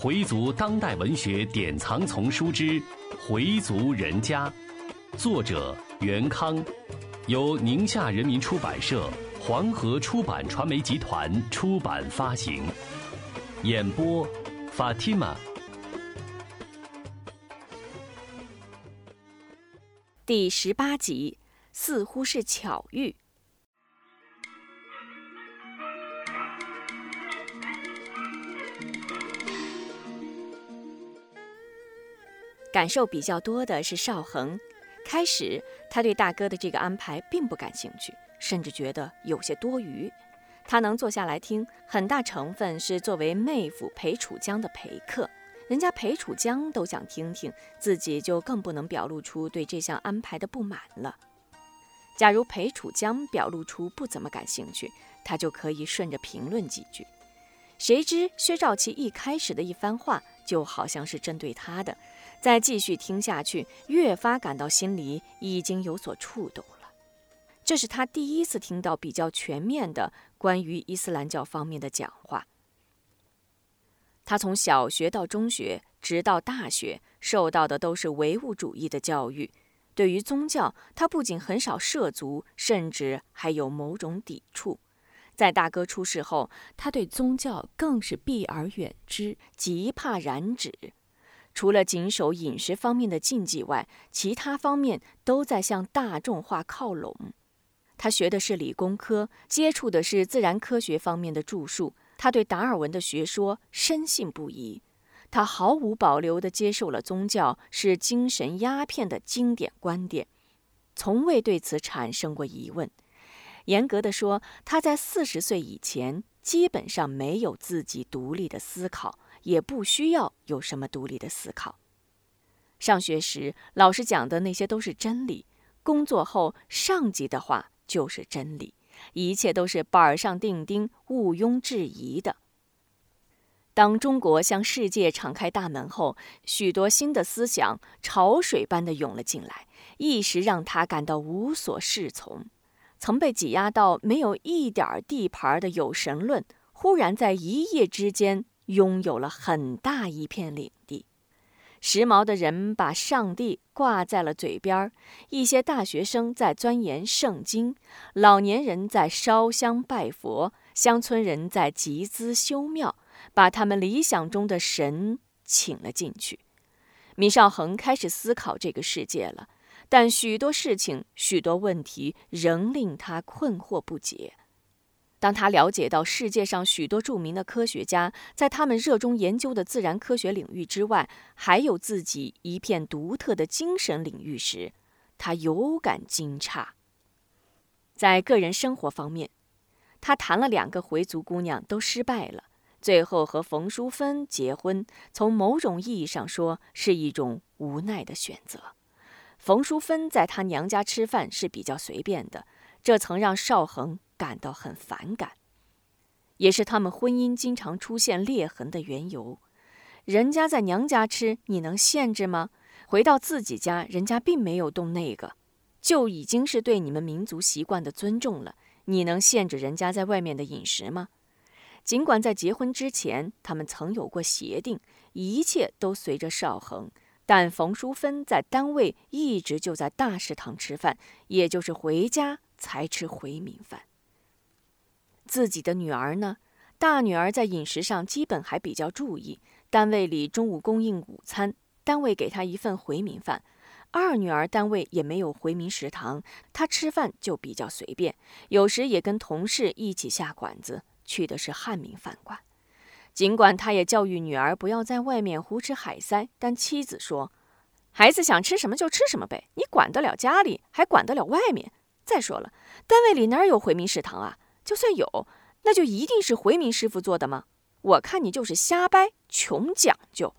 回族当代文学典藏丛书之《回族人家》，作者袁康，由宁夏人民出版社、黄河出版传媒集团出版发行。演播：Fatima。第十八集，似乎是巧遇。感受比较多的是邵恒。开始，他对大哥的这个安排并不感兴趣，甚至觉得有些多余。他能坐下来听，很大成分是作为妹夫裴楚江的陪客。人家裴楚江都想听听，自己就更不能表露出对这项安排的不满了。假如裴楚江表露出不怎么感兴趣，他就可以顺着评论几句。谁知薛兆琪一开始的一番话，就好像是针对他的。再继续听下去，越发感到心里已经有所触动了。这是他第一次听到比较全面的关于伊斯兰教方面的讲话。他从小学到中学，直到大学，受到的都是唯物主义的教育。对于宗教，他不仅很少涉足，甚至还有某种抵触。在大哥出事后，他对宗教更是避而远之，极怕染指。除了谨守饮食方面的禁忌外，其他方面都在向大众化靠拢。他学的是理工科，接触的是自然科学方面的著述。他对达尔文的学说深信不疑。他毫无保留地接受了宗教是精神鸦片的经典观点，从未对此产生过疑问。严格的说，他在四十岁以前基本上没有自己独立的思考。也不需要有什么独立的思考。上学时老师讲的那些都是真理，工作后上级的话就是真理，一切都是板上钉钉、毋庸置疑的。当中国向世界敞开大门后，许多新的思想潮水般的涌了进来，一时让他感到无所适从。曾被挤压到没有一点地盘的有神论，忽然在一夜之间。拥有了很大一片领地，时髦的人把上帝挂在了嘴边，一些大学生在钻研圣经，老年人在烧香拜佛，乡村人在集资修庙，把他们理想中的神请了进去。米少恒开始思考这个世界了，但许多事情、许多问题仍令他困惑不解。当他了解到世界上许多著名的科学家在他们热衷研究的自然科学领域之外，还有自己一片独特的精神领域时，他有感惊诧。在个人生活方面，他谈了两个回族姑娘都失败了，最后和冯淑芬结婚。从某种意义上说，是一种无奈的选择。冯淑芬在他娘家吃饭是比较随便的，这曾让邵恒。感到很反感，也是他们婚姻经常出现裂痕的缘由。人家在娘家吃，你能限制吗？回到自己家，人家并没有动那个，就已经是对你们民族习惯的尊重了。你能限制人家在外面的饮食吗？尽管在结婚之前，他们曾有过协定，一切都随着邵恒，但冯淑芬在单位一直就在大食堂吃饭，也就是回家才吃回民饭。自己的女儿呢？大女儿在饮食上基本还比较注意，单位里中午供应午餐，单位给她一份回民饭。二女儿单位也没有回民食堂，她吃饭就比较随便，有时也跟同事一起下馆子，去的是汉民饭馆。尽管他也教育女儿不要在外面胡吃海塞，但妻子说：“孩子想吃什么就吃什么呗，你管得了家里，还管得了外面？再说了，单位里哪有回民食堂啊？”就算有，那就一定是回民师傅做的吗？我看你就是瞎掰，穷讲究。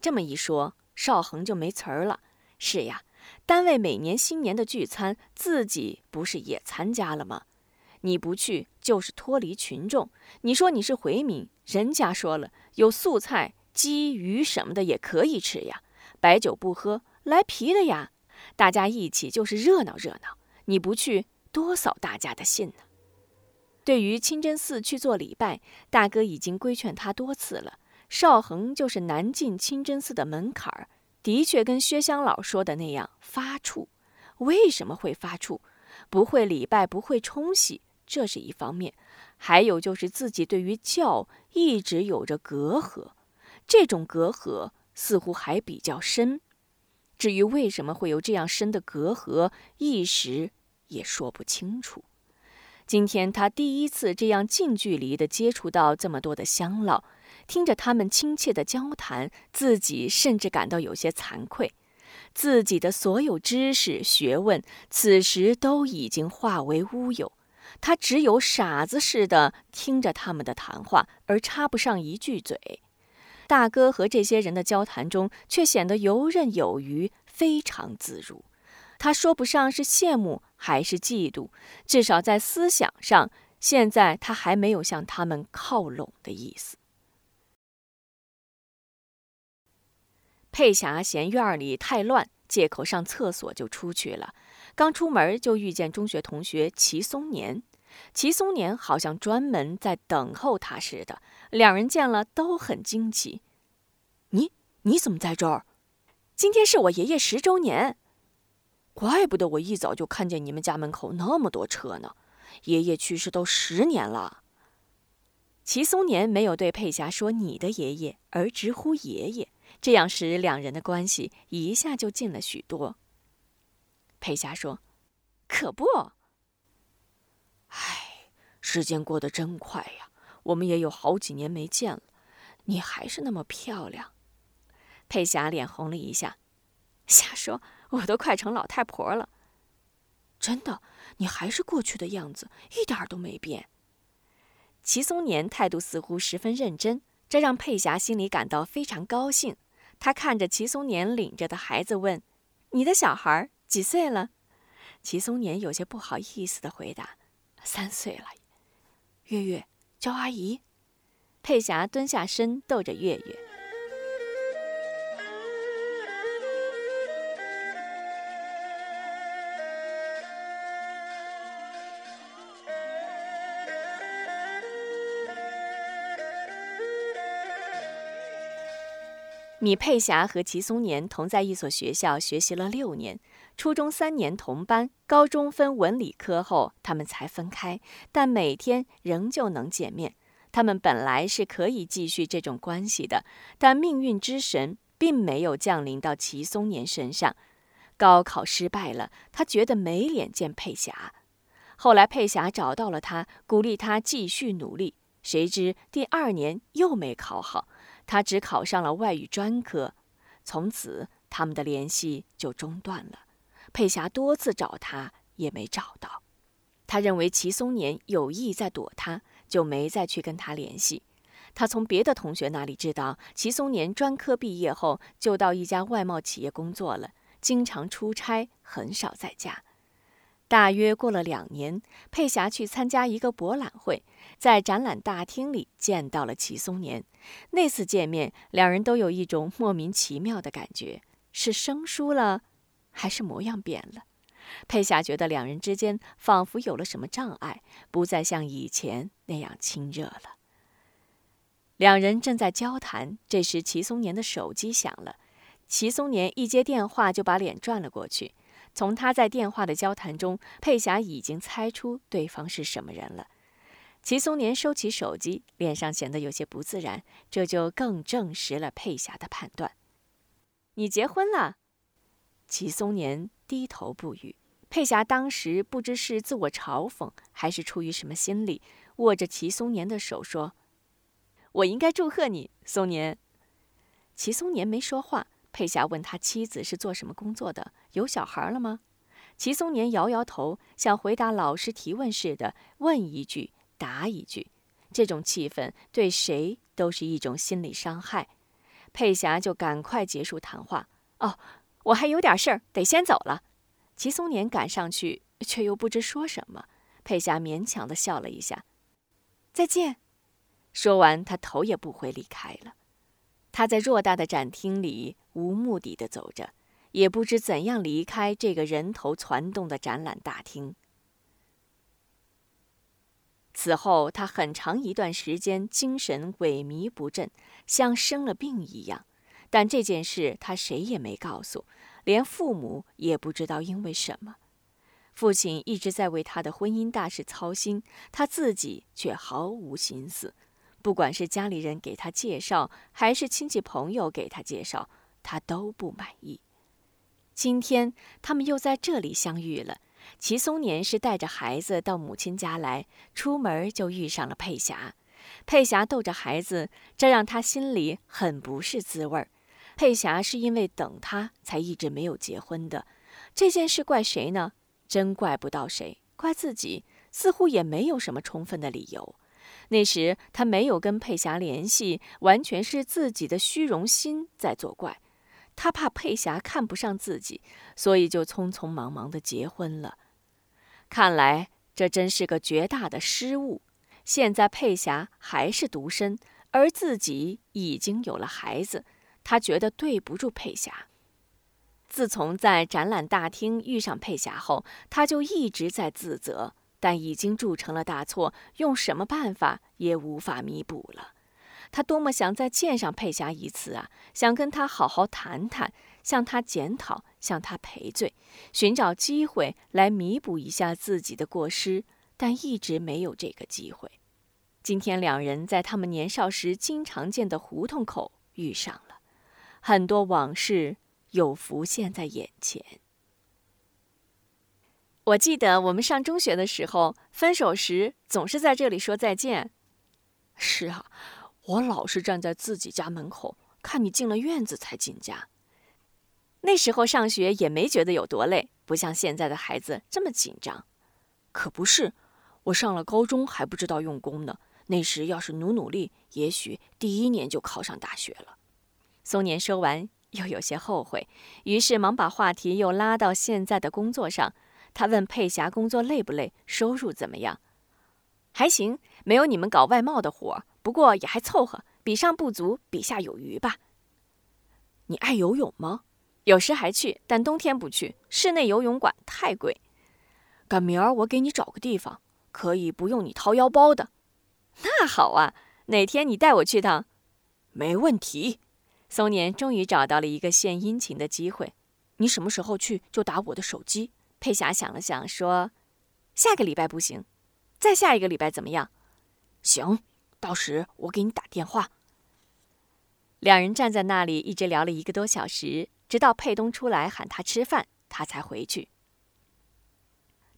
这么一说，邵恒就没词儿了。是呀，单位每年新年的聚餐，自己不是也参加了吗？你不去就是脱离群众。你说你是回民，人家说了，有素菜、鸡、鱼什么的也可以吃呀。白酒不喝，来啤的呀。大家一起就是热闹热闹。你不去，多扫大家的兴呢。对于清真寺去做礼拜，大哥已经规劝他多次了，邵恒就是难进清真寺的门槛儿，的确跟薛香老说的那样发怵。为什么会发怵？不会礼拜，不会冲洗，这是一方面；还有就是自己对于教一直有着隔阂，这种隔阂似乎还比较深。至于为什么会有这样深的隔阂，一时也说不清楚。今天他第一次这样近距离地接触到这么多的乡老，听着他们亲切的交谈，自己甚至感到有些惭愧。自己的所有知识学问，此时都已经化为乌有。他只有傻子似的听着他们的谈话，而插不上一句嘴。大哥和这些人的交谈中，却显得游刃有余，非常自如。他说不上是羡慕还是嫉妒，至少在思想上，现在他还没有向他们靠拢的意思。佩霞嫌院里太乱，借口上厕所就出去了。刚出门就遇见中学同学齐松年，齐松年好像专门在等候他似的。两人见了都很惊奇：“你你怎么在这儿？今天是我爷爷十周年，怪不得我一早就看见你们家门口那么多车呢。爷爷去世都十年了。”齐松年没有对佩霞说“你的爷爷”，而直呼爷爷。这样使两人的关系一下就近了许多。佩霞说：“可不，唉，时间过得真快呀，我们也有好几年没见了，你还是那么漂亮。”佩霞脸红了一下，瞎说，我都快成老太婆了。真的，你还是过去的样子，一点都没变。齐松年态度似乎十分认真，这让佩霞心里感到非常高兴。她看着齐松年领着的孩子问：“你的小孩几岁了？”齐松年有些不好意思的回答：“三岁了。”月月叫阿姨。佩霞蹲下身逗着月月。米佩霞和齐松年同在一所学校学习了六年，初中三年同班，高中分文理科后，他们才分开，但每天仍旧能见面。他们本来是可以继续这种关系的，但命运之神并没有降临到齐松年身上。高考失败了，他觉得没脸见佩霞。后来佩霞找到了他，鼓励他继续努力。谁知第二年又没考好。他只考上了外语专科，从此他们的联系就中断了。佩霞多次找他也没找到，他认为齐松年有意在躲他，就没再去跟他联系。他从别的同学那里知道，齐松年专科毕业后就到一家外贸企业工作了，经常出差，很少在家。大约过了两年，佩霞去参加一个博览会。在展览大厅里见到了齐松年，那次见面，两人都有一种莫名其妙的感觉：是生疏了，还是模样变了？佩霞觉得两人之间仿佛有了什么障碍，不再像以前那样亲热了。两人正在交谈，这时齐松年的手机响了。齐松年一接电话就把脸转了过去，从他在电话的交谈中，佩霞已经猜出对方是什么人了。齐松年收起手机，脸上显得有些不自然，这就更证实了佩霞的判断。你结婚了？齐松年低头不语。佩霞当时不知是自我嘲讽，还是出于什么心理，握着齐松年的手说：“我应该祝贺你，松年。”齐松年没说话。佩霞问他妻子是做什么工作的，有小孩了吗？齐松年摇摇头，像回答老师提问似的问一句。答一句，这种气氛对谁都是一种心理伤害。佩霞就赶快结束谈话。哦，我还有点事儿，得先走了。齐松年赶上去，却又不知说什么。佩霞勉强的笑了一下，再见。说完，他头也不回离开了。他在偌大的展厅里无目的的走着，也不知怎样离开这个人头攒动的展览大厅。此后，他很长一段时间精神萎靡不振，像生了病一样。但这件事他谁也没告诉，连父母也不知道因为什么。父亲一直在为他的婚姻大事操心，他自己却毫无心思。不管是家里人给他介绍，还是亲戚朋友给他介绍，他都不满意。今天他们又在这里相遇了。齐松年是带着孩子到母亲家来，出门就遇上了佩霞。佩霞逗着孩子，这让他心里很不是滋味儿。佩霞是因为等他才一直没有结婚的，这件事怪谁呢？真怪不到谁，怪自己似乎也没有什么充分的理由。那时他没有跟佩霞联系，完全是自己的虚荣心在作怪。他怕佩霞看不上自己，所以就匆匆忙忙的结婚了。看来这真是个绝大的失误。现在佩霞还是独身，而自己已经有了孩子，他觉得对不住佩霞。自从在展览大厅遇上佩霞后，他就一直在自责，但已经铸成了大错，用什么办法也无法弥补了。他多么想再见上佩霞一次啊！想跟她好好谈谈，向她检讨，向她赔罪，寻找机会来弥补一下自己的过失，但一直没有这个机会。今天两人在他们年少时经常见的胡同口遇上了，很多往事又浮现在眼前。我记得我们上中学的时候，分手时总是在这里说再见。是啊。我老是站在自己家门口，看你进了院子才进家。那时候上学也没觉得有多累，不像现在的孩子这么紧张。可不是，我上了高中还不知道用功呢。那时要是努努力，也许第一年就考上大学了。松年说完，又有些后悔，于是忙把话题又拉到现在的工作上。他问佩霞工作累不累，收入怎么样？还行，没有你们搞外贸的活。不过也还凑合，比上不足，比下有余吧。你爱游泳吗？有时还去，但冬天不去，室内游泳馆太贵。赶明儿我给你找个地方，可以不用你掏腰包的。那好啊，哪天你带我去趟？没问题。松年终于找到了一个献殷勤的机会。你什么时候去就打我的手机。佩霞想了想说：“下个礼拜不行，再下一个礼拜怎么样？”行。到时我给你打电话。两人站在那里一直聊了一个多小时，直到佩东出来喊他吃饭，他才回去。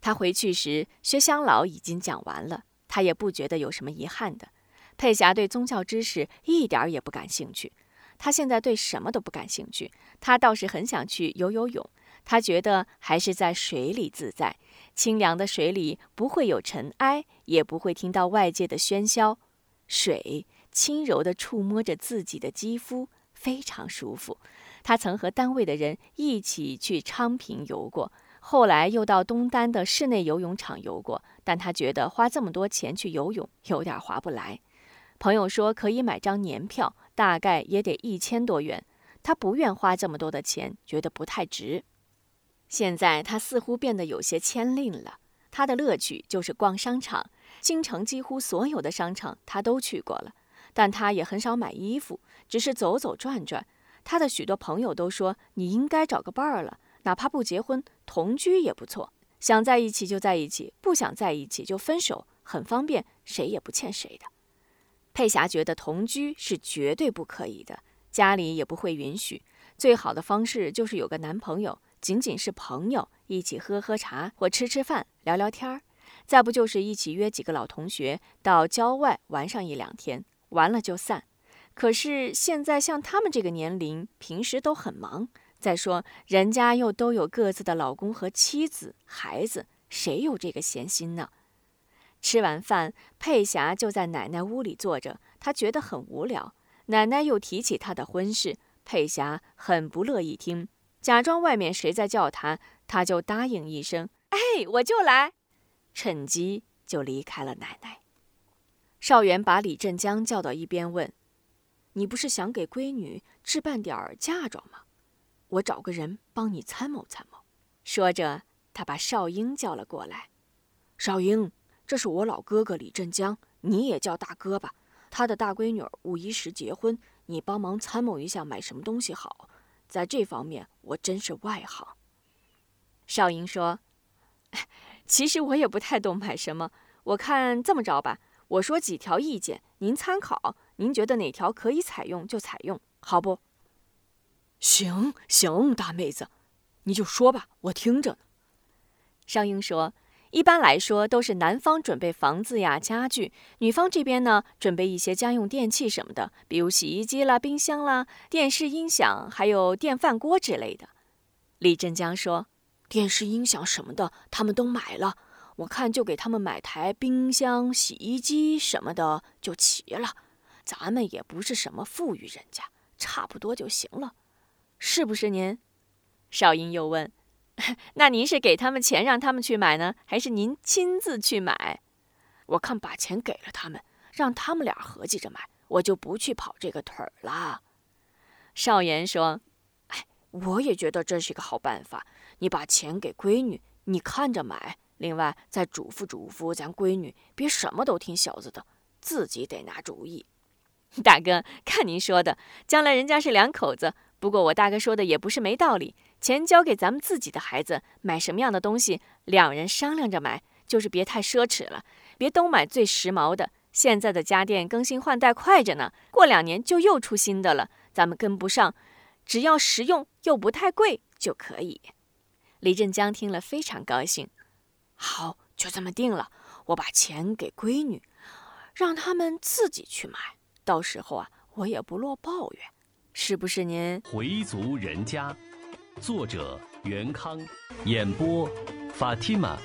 他回去时，薛香老已经讲完了，他也不觉得有什么遗憾的。佩霞对宗教知识一点也不感兴趣，他现在对什么都不感兴趣。他倒是很想去游游泳，他觉得还是在水里自在，清凉的水里不会有尘埃，也不会听到外界的喧嚣。水轻柔地触摸着自己的肌肤，非常舒服。他曾和单位的人一起去昌平游过，后来又到东单的室内游泳场游过，但他觉得花这么多钱去游泳有点划不来。朋友说可以买张年票，大概也得一千多元，他不愿花这么多的钱，觉得不太值。现在他似乎变得有些谦吝了，他的乐趣就是逛商场。京城几乎所有的商场他都去过了，但他也很少买衣服，只是走走转转。他的许多朋友都说：“你应该找个伴儿了，哪怕不结婚，同居也不错。想在一起就在一起，不想在一起就分手，很方便，谁也不欠谁的。”佩霞觉得同居是绝对不可以的，家里也不会允许。最好的方式就是有个男朋友，仅仅是朋友，一起喝喝茶或吃吃饭、聊聊天儿。再不就是一起约几个老同学到郊外玩上一两天，完了就散。可是现在像他们这个年龄，平时都很忙。再说人家又都有各自的老公和妻子、孩子，谁有这个闲心呢？吃完饭，佩霞就在奶奶屋里坐着，她觉得很无聊。奶奶又提起她的婚事，佩霞很不乐意听，假装外面谁在叫她，她就答应一声：“哎，我就来。”趁机就离开了奶奶。少元把李振江叫到一边问：“你不是想给闺女置办点嫁妆吗？我找个人帮你参谋参谋。”说着，他把少英叫了过来。少英，这是我老哥哥李振江，你也叫大哥吧。他的大闺女五一时结婚，你帮忙参谋一下买什么东西好。在这方面，我真是外行。少英说：“ 其实我也不太懂买什么。我看这么着吧，我说几条意见，您参考。您觉得哪条可以采用就采用，好不？”行行，大妹子，你就说吧，我听着呢。少英说。一般来说，都是男方准备房子呀、家具，女方这边呢准备一些家用电器什么的，比如洗衣机啦、冰箱啦、电视、音响，还有电饭锅之类的。李振江说：“电视、音响什么的，他们都买了，我看就给他们买台冰箱、洗衣机什么的就齐了。咱们也不是什么富裕人家，差不多就行了，是不是您？”少英又问。那您是给他们钱让他们去买呢，还是您亲自去买？我看把钱给了他们，让他们俩合计着买，我就不去跑这个腿儿了。少言说：“哎，我也觉得这是个好办法。你把钱给闺女，你看着买。另外再嘱咐嘱咐咱闺女，别什么都听小子的，自己得拿主意。大哥，看您说的，将来人家是两口子。不过我大哥说的也不是没道理。”钱交给咱们自己的孩子，买什么样的东西，两人商量着买，就是别太奢侈了，别都买最时髦的。现在的家电更新换代快着呢，过两年就又出新的了，咱们跟不上，只要实用又不太贵就可以。李振江听了非常高兴，好，就这么定了。我把钱给闺女，让他们自己去买，到时候啊，我也不落抱怨，是不是您？回族人家。作者：袁康，演播：Fatima。